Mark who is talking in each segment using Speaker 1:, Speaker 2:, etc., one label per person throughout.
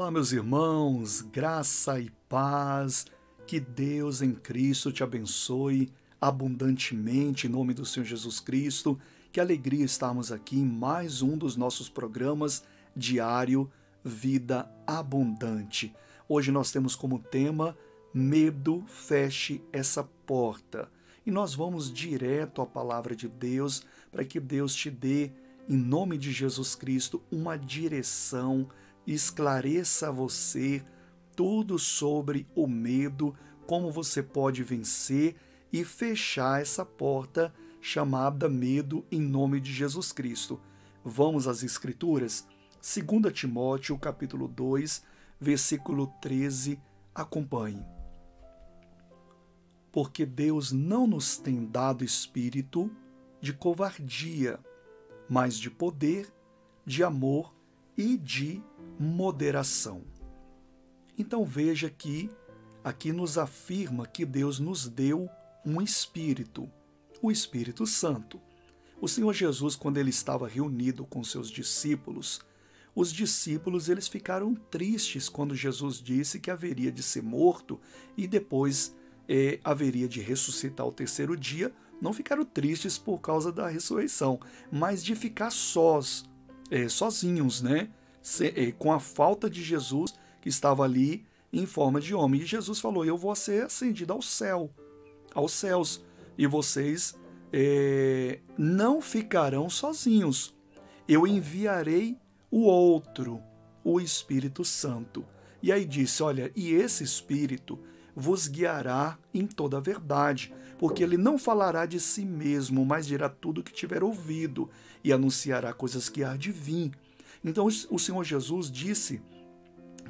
Speaker 1: Olá, meus irmãos, graça e paz, que Deus em Cristo te abençoe abundantemente em nome do Senhor Jesus Cristo. Que alegria estarmos aqui em mais um dos nossos programas diário Vida Abundante. Hoje nós temos como tema Medo feche essa porta. E nós vamos direto à palavra de Deus para que Deus te dê, em nome de Jesus Cristo, uma direção esclareça a você tudo sobre o medo, como você pode vencer e fechar essa porta chamada medo em nome de Jesus Cristo. Vamos às escrituras? 2 Timóteo, capítulo 2, versículo 13, acompanhe. Porque Deus não nos tem dado espírito de covardia, mas de poder, de amor e de moderação. Então veja que aqui nos afirma que Deus nos deu um espírito, o Espírito Santo. O Senhor Jesus, quando ele estava reunido com seus discípulos, os discípulos eles ficaram tristes quando Jesus disse que haveria de ser morto e depois é, haveria de ressuscitar ao terceiro dia. Não ficaram tristes por causa da ressurreição, mas de ficar sós, é, sozinhos, né? Eh, com a falta de Jesus que estava ali em forma de homem. E Jesus falou: Eu vou ser ascendido ao céu, aos céus, e vocês é, não ficarão sozinhos. Eu enviarei o outro, o Espírito Santo. E aí disse: Olha, e esse Espírito vos guiará em toda a verdade, porque ele não falará de si mesmo, mas dirá tudo o que tiver ouvido e anunciará coisas que há de vir então o Senhor Jesus disse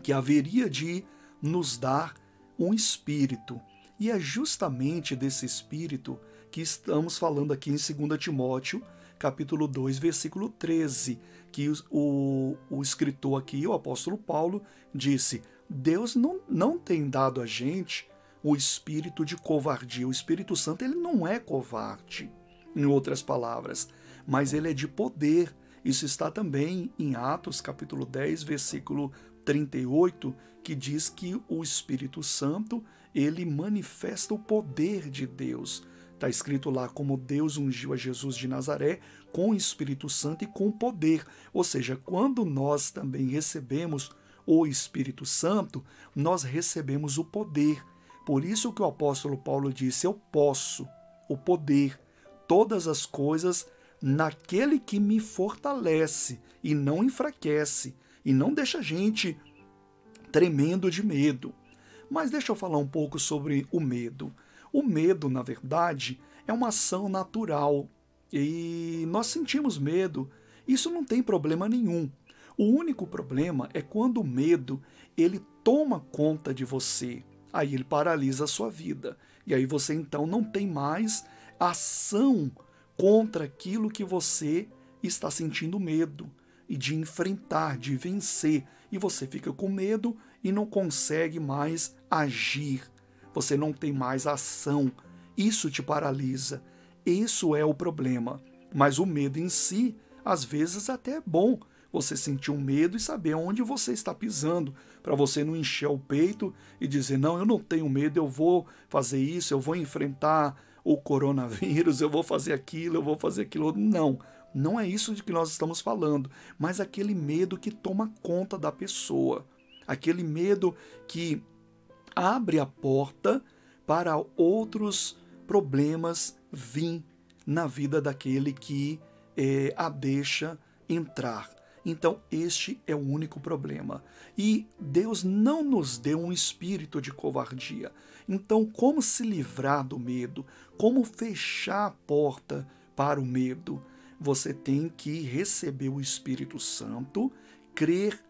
Speaker 1: que haveria de nos dar um espírito. E é justamente desse espírito que estamos falando aqui em 2 Timóteo, capítulo 2, versículo 13, que o, o, escritor aqui, o apóstolo Paulo, disse: Deus não, não tem dado a gente o espírito de covardia. O Espírito Santo ele não é covarde, em outras palavras, mas ele é de poder, isso está também em Atos capítulo 10, versículo 38, que diz que o Espírito Santo, ele manifesta o poder de Deus. Está escrito lá como Deus ungiu a Jesus de Nazaré com o Espírito Santo e com poder. Ou seja, quando nós também recebemos o Espírito Santo, nós recebemos o poder. Por isso que o apóstolo Paulo disse: Eu posso, o poder, todas as coisas naquele que me fortalece e não enfraquece e não deixa a gente tremendo de medo. Mas deixa eu falar um pouco sobre o medo. O medo, na verdade, é uma ação natural e nós sentimos medo. Isso não tem problema nenhum. O único problema é quando o medo ele toma conta de você. Aí ele paralisa a sua vida. E aí você então não tem mais ação contra aquilo que você está sentindo medo e de enfrentar, de vencer. E você fica com medo e não consegue mais agir. Você não tem mais ação. Isso te paralisa. Isso é o problema. Mas o medo em si, às vezes até é bom você sentir um medo e saber onde você está pisando, para você não encher o peito e dizer: "Não, eu não tenho medo, eu vou fazer isso, eu vou enfrentar o coronavírus, eu vou fazer aquilo, eu vou fazer aquilo. Não, não é isso de que nós estamos falando, mas aquele medo que toma conta da pessoa, aquele medo que abre a porta para outros problemas vir na vida daquele que é, a deixa entrar. Então, este é o único problema. E Deus não nos deu um espírito de covardia. Então, como se livrar do medo? Como fechar a porta para o medo? Você tem que receber o Espírito Santo, crer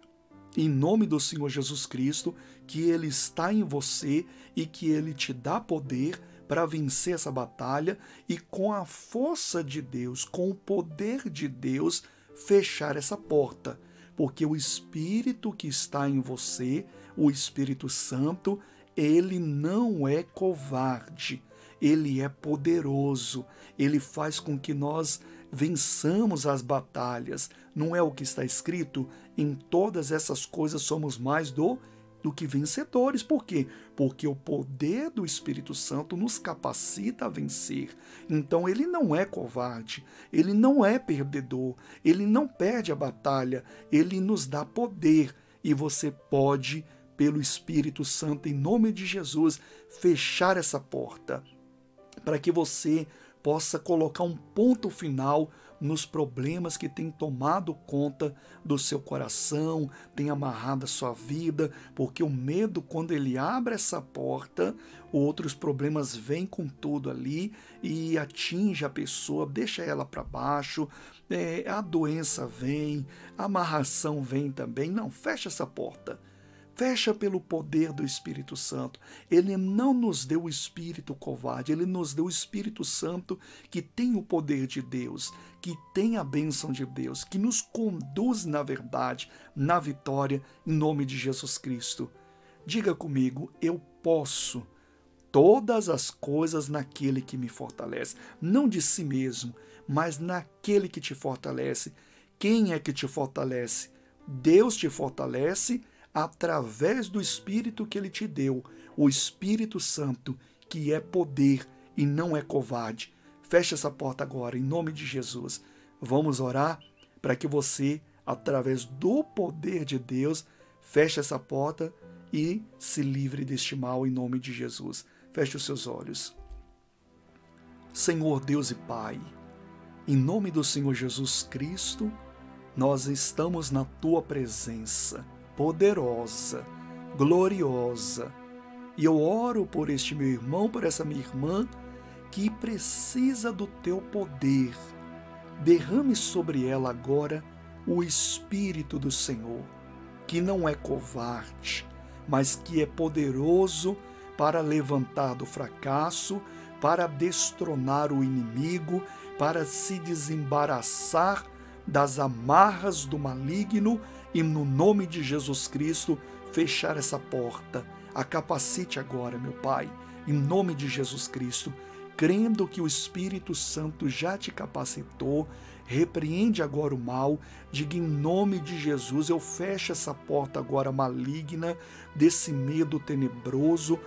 Speaker 1: em nome do Senhor Jesus Cristo que Ele está em você e que Ele te dá poder para vencer essa batalha e com a força de Deus, com o poder de Deus, fechar essa porta, porque o Espírito que está em você, o Espírito Santo, ele não é covarde, ele é poderoso, ele faz com que nós vençamos as batalhas. Não é o que está escrito? Em todas essas coisas somos mais do do que vencedores. Por quê? Porque o poder do Espírito Santo nos capacita a vencer. Então ele não é covarde, ele não é perdedor, ele não perde a batalha, ele nos dá poder e você pode, pelo Espírito Santo, em nome de Jesus, fechar essa porta para que você possa colocar um ponto final nos problemas que têm tomado conta do seu coração, tem amarrado a sua vida, porque o medo, quando ele abre essa porta, outros problemas vêm com tudo ali e atinge a pessoa, deixa ela para baixo, é, a doença vem, a amarração vem também. Não, fecha essa porta fecha pelo poder do Espírito Santo. Ele não nos deu o espírito covarde, ele nos deu o Espírito Santo que tem o poder de Deus, que tem a bênção de Deus, que nos conduz na verdade, na vitória, em nome de Jesus Cristo. Diga comigo, eu posso todas as coisas naquele que me fortalece, não de si mesmo, mas naquele que te fortalece. Quem é que te fortalece? Deus te fortalece através do Espírito que ele te deu, o Espírito Santo, que é poder e não é covarde. Feche essa porta agora, em nome de Jesus. Vamos orar para que você, através do poder de Deus, feche essa porta e se livre deste mal em nome de Jesus. Feche os seus olhos. Senhor Deus e Pai, em nome do Senhor Jesus Cristo, nós estamos na tua presença poderosa, gloriosa. E eu oro por este meu irmão, por essa minha irmã que precisa do teu poder. Derrame sobre ela agora o Espírito do Senhor, que não é covarde, mas que é poderoso para levantar do fracasso, para destronar o inimigo, para se desembaraçar das amarras do maligno e, no nome de Jesus Cristo, fechar essa porta. A capacite agora, meu Pai, em nome de Jesus Cristo, crendo que o Espírito Santo já te capacitou, repreende agora o mal, diga em nome de Jesus, eu fecho essa porta agora maligna, desse medo tenebroso,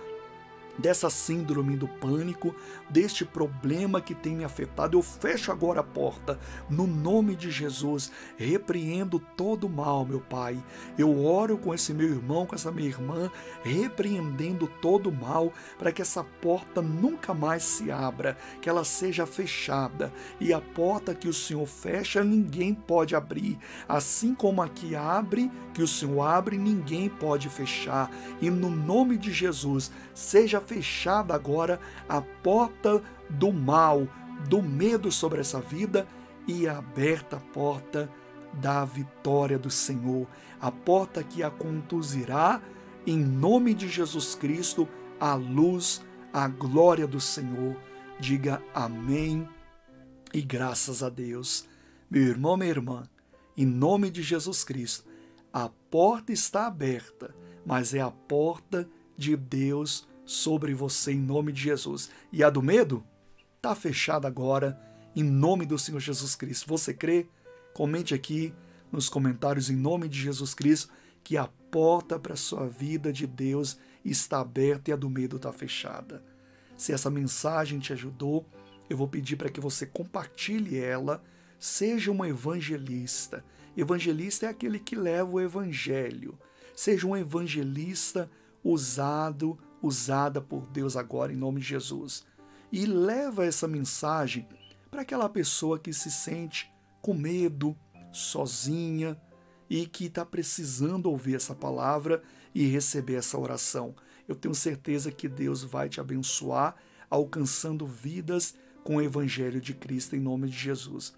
Speaker 1: dessa síndrome do pânico, deste problema que tem me afetado. Eu fecho agora a porta, no nome de Jesus, repreendo todo o mal, meu Pai. Eu oro com esse meu irmão, com essa minha irmã, repreendendo todo o mal, para que essa porta nunca mais se abra, que ela seja fechada. E a porta que o Senhor fecha, ninguém pode abrir. Assim como aqui abre, que o Senhor abre, ninguém pode fechar. E no nome de Jesus, seja fechada agora a porta do mal, do medo sobre essa vida e aberta a porta da vitória do Senhor, a porta que a conduzirá em nome de Jesus Cristo à luz, à glória do Senhor. Diga amém e graças a Deus. Meu irmão, minha irmã, em nome de Jesus Cristo, a porta está aberta, mas é a porta de Deus sobre você em nome de Jesus. E a do medo está fechada agora em nome do Senhor Jesus Cristo. Você crê? Comente aqui nos comentários em nome de Jesus Cristo que a porta para a sua vida de Deus está aberta e a do medo está fechada. Se essa mensagem te ajudou, eu vou pedir para que você compartilhe ela. Seja um evangelista. Evangelista é aquele que leva o evangelho. Seja um evangelista usado usada por Deus agora em nome de Jesus. E leva essa mensagem para aquela pessoa que se sente com medo, sozinha e que está precisando ouvir essa palavra e receber essa oração. Eu tenho certeza que Deus vai te abençoar alcançando vidas com o Evangelho de Cristo em nome de Jesus.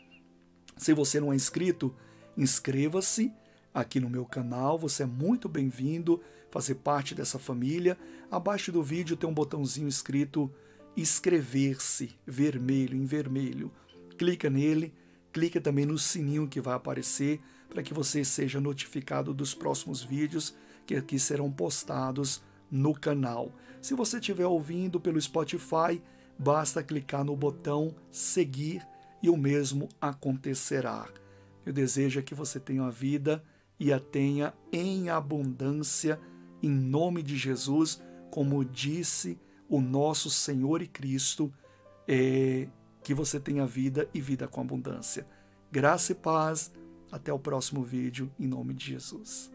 Speaker 1: Se você não é inscrito, inscreva-se aqui no meu canal. Você é muito bem-vindo fazer parte dessa família. Abaixo do vídeo tem um botãozinho escrito inscrever-se, vermelho, em vermelho. Clica nele, clica também no sininho que vai aparecer para que você seja notificado dos próximos vídeos que aqui serão postados no canal. Se você estiver ouvindo pelo Spotify, basta clicar no botão seguir e o mesmo acontecerá. Eu desejo que você tenha uma vida e a tenha em abundância, em nome de Jesus, como disse o nosso Senhor e Cristo, é, que você tenha vida e vida com abundância. Graça e paz. Até o próximo vídeo, em nome de Jesus.